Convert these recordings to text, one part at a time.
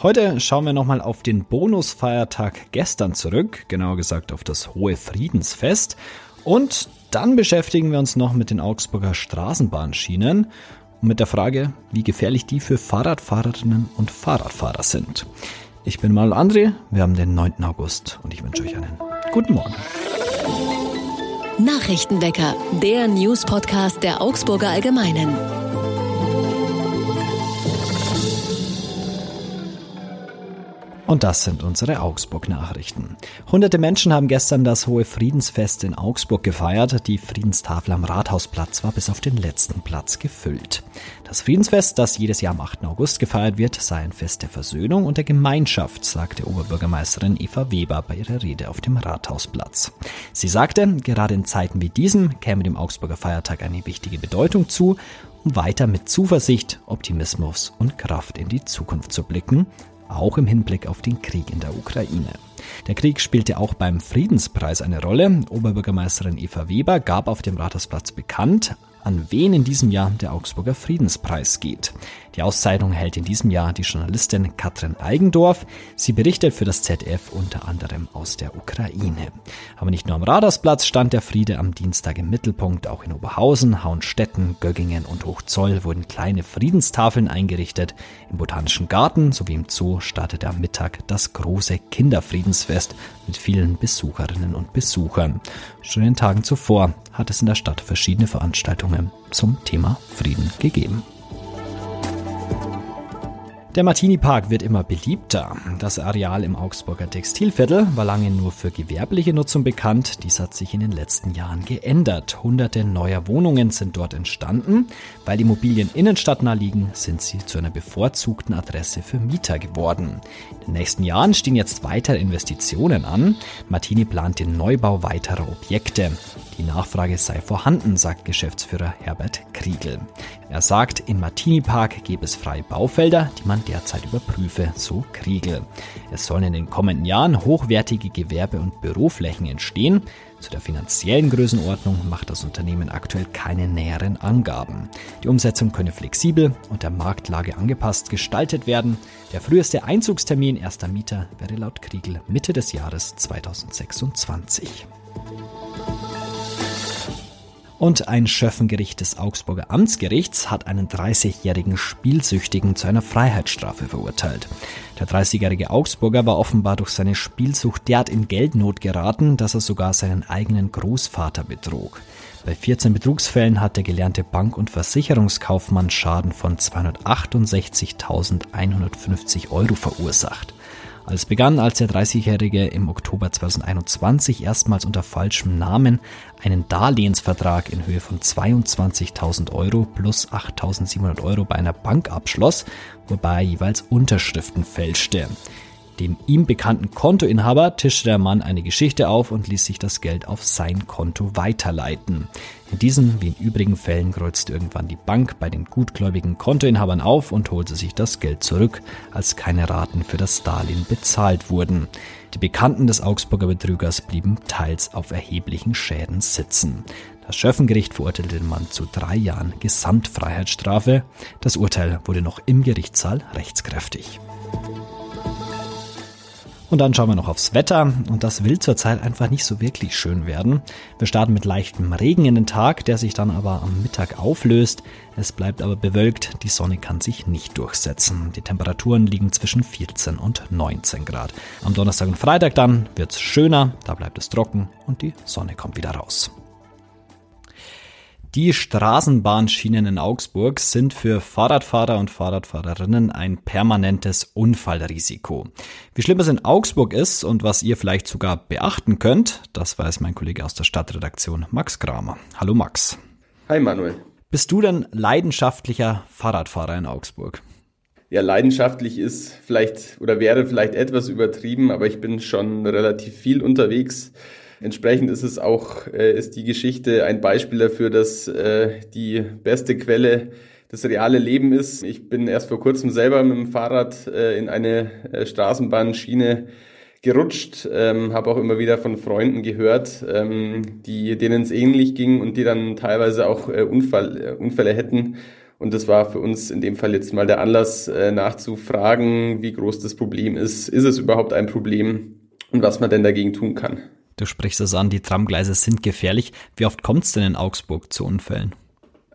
Heute schauen wir nochmal auf den Bonusfeiertag gestern zurück, genauer gesagt auf das Hohe Friedensfest. Und dann beschäftigen wir uns noch mit den Augsburger Straßenbahnschienen und mit der Frage, wie gefährlich die für Fahrradfahrerinnen und Fahrradfahrer sind. Ich bin Manuel André, wir haben den 9. August und ich wünsche euch einen guten Morgen. Nachrichtenwecker, der News-Podcast der Augsburger Allgemeinen. Und das sind unsere Augsburg-Nachrichten. Hunderte Menschen haben gestern das Hohe Friedensfest in Augsburg gefeiert. Die Friedenstafel am Rathausplatz war bis auf den letzten Platz gefüllt. Das Friedensfest, das jedes Jahr am 8. August gefeiert wird, sei ein Fest der Versöhnung und der Gemeinschaft, sagte Oberbürgermeisterin Eva Weber bei ihrer Rede auf dem Rathausplatz. Sie sagte, gerade in Zeiten wie diesem käme dem Augsburger Feiertag eine wichtige Bedeutung zu, um weiter mit Zuversicht, Optimismus und Kraft in die Zukunft zu blicken auch im Hinblick auf den Krieg in der Ukraine. Der Krieg spielte auch beim Friedenspreis eine Rolle. Oberbürgermeisterin Eva Weber gab auf dem Rathausplatz bekannt, an wen in diesem Jahr der Augsburger Friedenspreis geht. Die Auszeichnung hält in diesem Jahr die Journalistin Katrin Eigendorf. Sie berichtet für das ZDF unter anderem aus der Ukraine. Aber nicht nur am Radarsplatz stand der Friede am Dienstag im Mittelpunkt. Auch in Oberhausen, Hauenstetten, Göggingen und Hochzoll wurden kleine Friedenstafeln eingerichtet. Im Botanischen Garten sowie im Zoo startete am Mittag das große Kinderfriedensfest mit vielen Besucherinnen und Besuchern. Schon in den Tagen zuvor hat es in der Stadt verschiedene Veranstaltungen zum Thema Frieden gegeben. Der Martini-Park wird immer beliebter. Das Areal im Augsburger Textilviertel war lange nur für gewerbliche Nutzung bekannt. Dies hat sich in den letzten Jahren geändert. Hunderte neuer Wohnungen sind dort entstanden. Weil die Immobilien innenstadtnah liegen, sind sie zu einer bevorzugten Adresse für Mieter geworden. In den nächsten Jahren stehen jetzt weitere Investitionen an. Martini plant den Neubau weiterer Objekte. Die Nachfrage sei vorhanden, sagt Geschäftsführer Herbert Kriegel. Er sagt, im Martini Park gäbe es freie Baufelder, die man derzeit überprüfe, so Kriegel. Es sollen in den kommenden Jahren hochwertige Gewerbe- und Büroflächen entstehen. Zu der finanziellen Größenordnung macht das Unternehmen aktuell keine näheren Angaben. Die Umsetzung könne flexibel und der Marktlage angepasst gestaltet werden. Der früheste Einzugstermin erster Mieter wäre laut Kriegel Mitte des Jahres 2026. Und ein Schöffengericht des Augsburger Amtsgerichts hat einen 30-jährigen Spielsüchtigen zu einer Freiheitsstrafe verurteilt. Der 30-jährige Augsburger war offenbar durch seine Spielsucht derart in Geldnot geraten, dass er sogar seinen eigenen Großvater betrog. Bei 14 Betrugsfällen hat der gelernte Bank- und Versicherungskaufmann Schaden von 258.150 Euro verursacht. Alles begann, als der 30-Jährige im Oktober 2021 erstmals unter falschem Namen einen Darlehensvertrag in Höhe von 22.000 Euro plus 8.700 Euro bei einer Bank abschloss, wobei er jeweils Unterschriften fälschte. Dem ihm bekannten Kontoinhaber tischte der Mann eine Geschichte auf und ließ sich das Geld auf sein Konto weiterleiten. In diesen wie in übrigen Fällen kreuzte irgendwann die Bank bei den gutgläubigen Kontoinhabern auf und holte sich das Geld zurück, als keine Raten für das Darlehen bezahlt wurden. Die Bekannten des Augsburger Betrügers blieben teils auf erheblichen Schäden sitzen. Das Schöffengericht verurteilte den Mann zu drei Jahren Gesamtfreiheitsstrafe. Das Urteil wurde noch im Gerichtssaal rechtskräftig. Und dann schauen wir noch aufs Wetter und das will zurzeit einfach nicht so wirklich schön werden. Wir starten mit leichtem Regen in den Tag, der sich dann aber am Mittag auflöst. Es bleibt aber bewölkt, die Sonne kann sich nicht durchsetzen. Die Temperaturen liegen zwischen 14 und 19 Grad. Am Donnerstag und Freitag dann wird's schöner, da bleibt es trocken und die Sonne kommt wieder raus. Die Straßenbahnschienen in Augsburg sind für Fahrradfahrer und Fahrradfahrerinnen ein permanentes Unfallrisiko. Wie schlimm es in Augsburg ist und was ihr vielleicht sogar beachten könnt, das weiß mein Kollege aus der Stadtredaktion Max Kramer. Hallo Max. Hi Manuel. Bist du denn leidenschaftlicher Fahrradfahrer in Augsburg? Ja, leidenschaftlich ist vielleicht oder wäre vielleicht etwas übertrieben, aber ich bin schon relativ viel unterwegs. Entsprechend ist es auch, äh, ist die Geschichte ein Beispiel dafür, dass äh, die beste Quelle das reale Leben ist. Ich bin erst vor kurzem selber mit dem Fahrrad äh, in eine äh, Straßenbahnschiene gerutscht, ähm, habe auch immer wieder von Freunden gehört, ähm, die denen es ähnlich ging und die dann teilweise auch äh, Unfall, äh, Unfälle hätten. Und das war für uns in dem Fall jetzt mal der Anlass, äh, nachzufragen, wie groß das Problem ist. Ist es überhaupt ein Problem und was man denn dagegen tun kann? Du sprichst es an, die Tramgleise sind gefährlich. Wie oft kommt es denn in Augsburg zu Unfällen?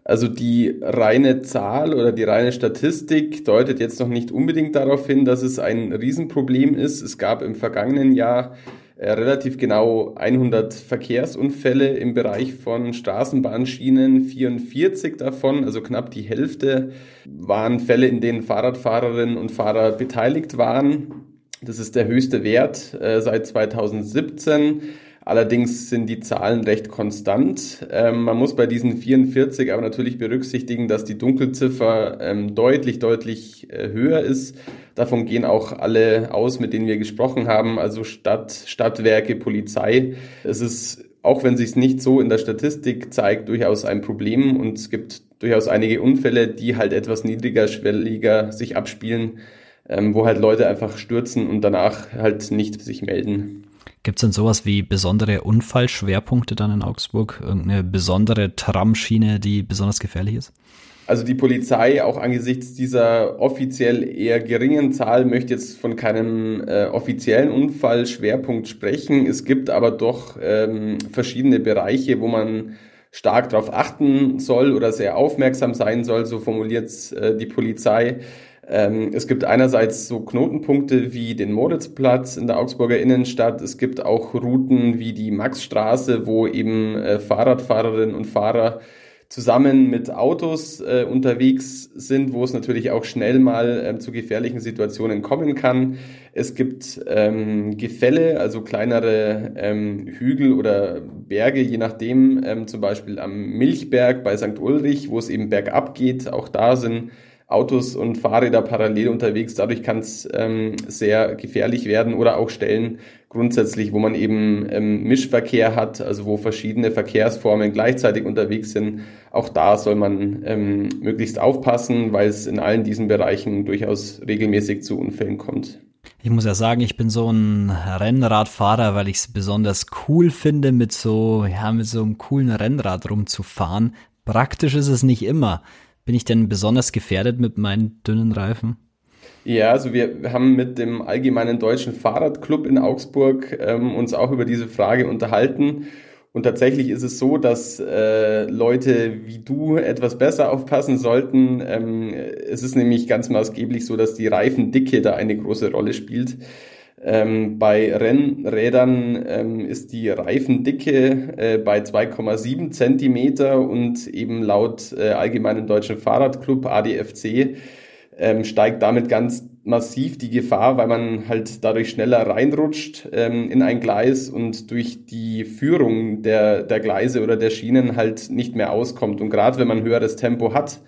Also die reine Zahl oder die reine Statistik deutet jetzt noch nicht unbedingt darauf hin, dass es ein Riesenproblem ist. Es gab im vergangenen Jahr äh, relativ genau 100 Verkehrsunfälle im Bereich von Straßenbahnschienen. 44 davon, also knapp die Hälfte, waren Fälle, in denen Fahrradfahrerinnen und Fahrer beteiligt waren. Das ist der höchste Wert äh, seit 2017. Allerdings sind die Zahlen recht konstant. Ähm, man muss bei diesen 44 aber natürlich berücksichtigen, dass die Dunkelziffer ähm, deutlich, deutlich äh, höher ist. Davon gehen auch alle aus, mit denen wir gesprochen haben, also Stadt, Stadtwerke, Polizei. Es ist, auch wenn sich es nicht so in der Statistik zeigt, durchaus ein Problem und es gibt durchaus einige Unfälle, die halt etwas niedriger, schwelliger sich abspielen, ähm, wo halt Leute einfach stürzen und danach halt nicht sich melden. Gibt es denn sowas wie besondere Unfallschwerpunkte dann in Augsburg? Irgendeine besondere Tramschiene, die besonders gefährlich ist? Also die Polizei, auch angesichts dieser offiziell eher geringen Zahl, möchte jetzt von keinem äh, offiziellen Unfallschwerpunkt sprechen. Es gibt aber doch ähm, verschiedene Bereiche, wo man stark darauf achten soll oder sehr aufmerksam sein soll, so formuliert äh, die Polizei. Ähm, es gibt einerseits so Knotenpunkte wie den Moritzplatz in der Augsburger Innenstadt. Es gibt auch Routen wie die Maxstraße, wo eben äh, Fahrradfahrerinnen und Fahrer zusammen mit Autos äh, unterwegs sind, wo es natürlich auch schnell mal äh, zu gefährlichen Situationen kommen kann. Es gibt ähm, Gefälle, also kleinere ähm, Hügel oder Berge, je nachdem, ähm, zum Beispiel am Milchberg bei St. Ulrich, wo es eben bergab geht. Auch da sind Autos und Fahrräder parallel unterwegs. Dadurch kann es ähm, sehr gefährlich werden oder auch Stellen grundsätzlich, wo man eben ähm, Mischverkehr hat, also wo verschiedene Verkehrsformen gleichzeitig unterwegs sind. Auch da soll man ähm, möglichst aufpassen, weil es in allen diesen Bereichen durchaus regelmäßig zu Unfällen kommt. Ich muss ja sagen, ich bin so ein Rennradfahrer, weil ich es besonders cool finde, mit so, ja, mit so einem coolen Rennrad rumzufahren. Praktisch ist es nicht immer. Bin ich denn besonders gefährdet mit meinen dünnen Reifen? Ja, also wir haben mit dem Allgemeinen Deutschen Fahrradclub in Augsburg ähm, uns auch über diese Frage unterhalten. Und tatsächlich ist es so, dass äh, Leute wie du etwas besser aufpassen sollten. Ähm, es ist nämlich ganz maßgeblich so, dass die Reifendicke da eine große Rolle spielt. Ähm, bei Rennrädern ähm, ist die Reifendicke äh, bei 2,7 Zentimeter und eben laut äh, Allgemeinen Deutschen Fahrradclub ADFC ähm, steigt damit ganz massiv die Gefahr, weil man halt dadurch schneller reinrutscht ähm, in ein Gleis und durch die Führung der, der Gleise oder der Schienen halt nicht mehr auskommt. Und gerade wenn man höheres Tempo hat,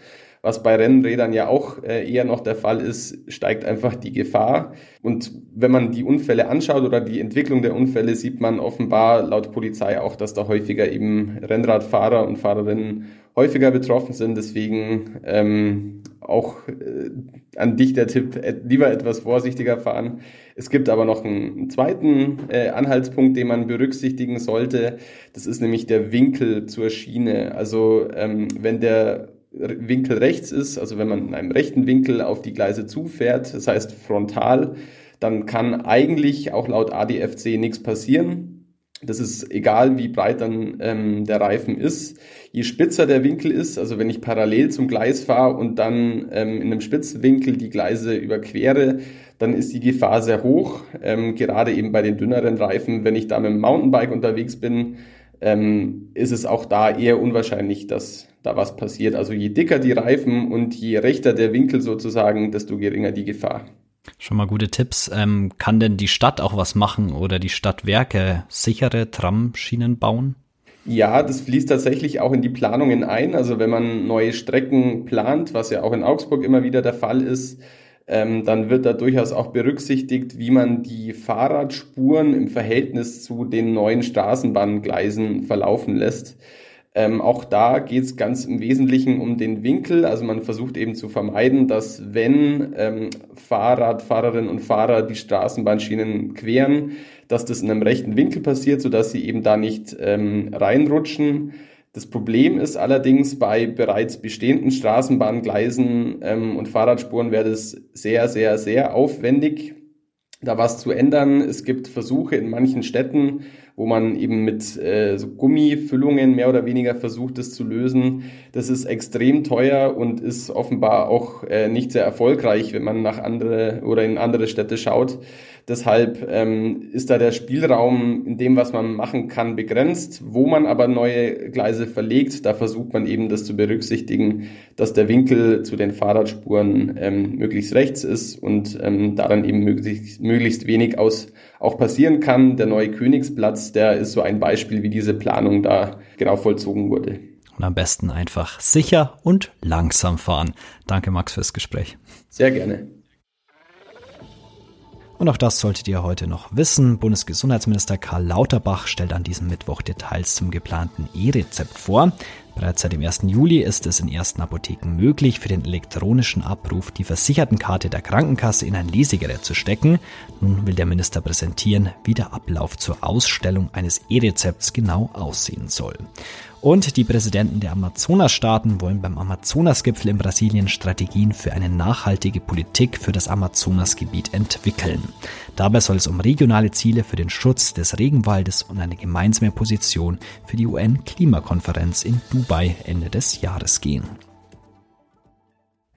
was bei Rennrädern ja auch äh, eher noch der Fall ist, steigt einfach die Gefahr. Und wenn man die Unfälle anschaut oder die Entwicklung der Unfälle, sieht man offenbar laut Polizei auch, dass da häufiger eben Rennradfahrer und Fahrerinnen häufiger betroffen sind. Deswegen ähm, auch äh, an dich der Tipp, äh, lieber etwas vorsichtiger fahren. Es gibt aber noch einen, einen zweiten äh, Anhaltspunkt, den man berücksichtigen sollte. Das ist nämlich der Winkel zur Schiene. Also ähm, wenn der Winkel rechts ist, also wenn man in einem rechten Winkel auf die Gleise zufährt, das heißt frontal, dann kann eigentlich auch laut ADFC nichts passieren. Das ist egal, wie breit dann ähm, der Reifen ist. Je spitzer der Winkel ist, also wenn ich parallel zum Gleis fahre und dann ähm, in einem spitzen Winkel die Gleise überquere, dann ist die Gefahr sehr hoch. Ähm, gerade eben bei den dünneren Reifen, wenn ich da mit dem Mountainbike unterwegs bin, ähm, ist es auch da eher unwahrscheinlich, dass da was passiert. Also je dicker die Reifen und je rechter der Winkel sozusagen, desto geringer die Gefahr. Schon mal gute Tipps. Ähm, kann denn die Stadt auch was machen oder die Stadtwerke sichere Tramschienen bauen? Ja, das fließt tatsächlich auch in die Planungen ein. Also wenn man neue Strecken plant, was ja auch in Augsburg immer wieder der Fall ist, ähm, dann wird da durchaus auch berücksichtigt, wie man die Fahrradspuren im Verhältnis zu den neuen Straßenbahngleisen verlaufen lässt. Ähm, auch da geht es ganz im Wesentlichen um den Winkel. Also man versucht eben zu vermeiden, dass wenn ähm, Fahrradfahrerinnen und Fahrer die Straßenbahnschienen queren, dass das in einem rechten Winkel passiert, sodass sie eben da nicht ähm, reinrutschen. Das Problem ist allerdings, bei bereits bestehenden Straßenbahngleisen ähm, und Fahrradspuren wäre das sehr, sehr, sehr aufwendig, da was zu ändern. Es gibt Versuche in manchen Städten, wo man eben mit äh, so Gummifüllungen mehr oder weniger versucht, das zu lösen. Das ist extrem teuer und ist offenbar auch äh, nicht sehr erfolgreich, wenn man nach andere oder in andere Städte schaut. Deshalb ähm, ist da der Spielraum in dem, was man machen kann, begrenzt. Wo man aber neue Gleise verlegt, da versucht man eben das zu berücksichtigen, dass der Winkel zu den Fahrradspuren ähm, möglichst rechts ist und ähm, daran eben möglichst, möglichst wenig aus auch passieren kann. Der neue Königsplatz, der ist so ein Beispiel, wie diese Planung da genau vollzogen wurde. Und am besten einfach sicher und langsam fahren. Danke, Max, fürs Gespräch. Sehr gerne. Und auch das solltet ihr heute noch wissen. Bundesgesundheitsminister Karl Lauterbach stellt an diesem Mittwoch Details zum geplanten E-Rezept vor. Bereits seit dem 1. Juli ist es in ersten Apotheken möglich, für den elektronischen Abruf die Versichertenkarte der Krankenkasse in ein Lesegerät zu stecken. Nun will der Minister präsentieren, wie der Ablauf zur Ausstellung eines E-Rezepts genau aussehen soll. Und die Präsidenten der Amazonasstaaten wollen beim Amazonasgipfel in Brasilien Strategien für eine nachhaltige Politik für das Amazonasgebiet entwickeln. Dabei soll es um regionale Ziele für den Schutz des Regenwaldes und eine gemeinsame Position für die UN-Klimakonferenz in Dubai Ende des Jahres gehen.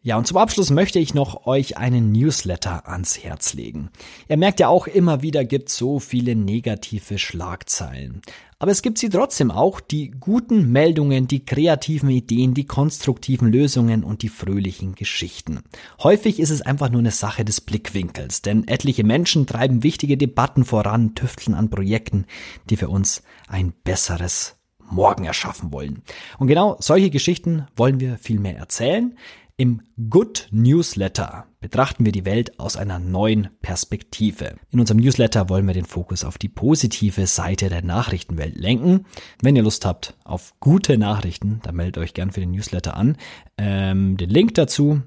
Ja, und zum Abschluss möchte ich noch euch einen Newsletter ans Herz legen. Ihr merkt ja auch immer wieder gibt so viele negative Schlagzeilen. Aber es gibt sie trotzdem auch, die guten Meldungen, die kreativen Ideen, die konstruktiven Lösungen und die fröhlichen Geschichten. Häufig ist es einfach nur eine Sache des Blickwinkels, denn etliche Menschen treiben wichtige Debatten voran, tüfteln an Projekten, die für uns ein besseres Morgen erschaffen wollen. Und genau solche Geschichten wollen wir viel mehr erzählen. Im Good Newsletter betrachten wir die Welt aus einer neuen Perspektive. In unserem Newsletter wollen wir den Fokus auf die positive Seite der Nachrichtenwelt lenken. Wenn ihr Lust habt auf gute Nachrichten, dann meldet euch gern für den Newsletter an. Ähm, den Link dazu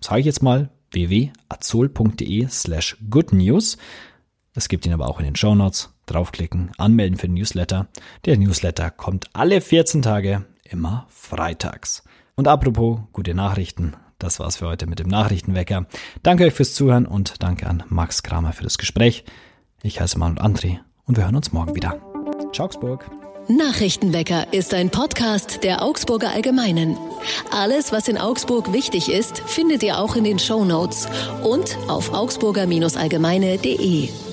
zeige ich jetzt mal www.azol.de slash goodnews. Es gibt ihn aber auch in den Show Notes. Draufklicken, anmelden für den Newsletter. Der Newsletter kommt alle 14 Tage, immer freitags. Und apropos gute Nachrichten, das war's für heute mit dem Nachrichtenwecker. Danke euch fürs Zuhören und danke an Max Kramer für das Gespräch. Ich heiße Manuel André und wir hören uns morgen wieder. Ciao, Augsburg. Nachrichtenwecker ist ein Podcast der Augsburger Allgemeinen. Alles, was in Augsburg wichtig ist, findet ihr auch in den Show Notes und auf augsburger-allgemeine.de.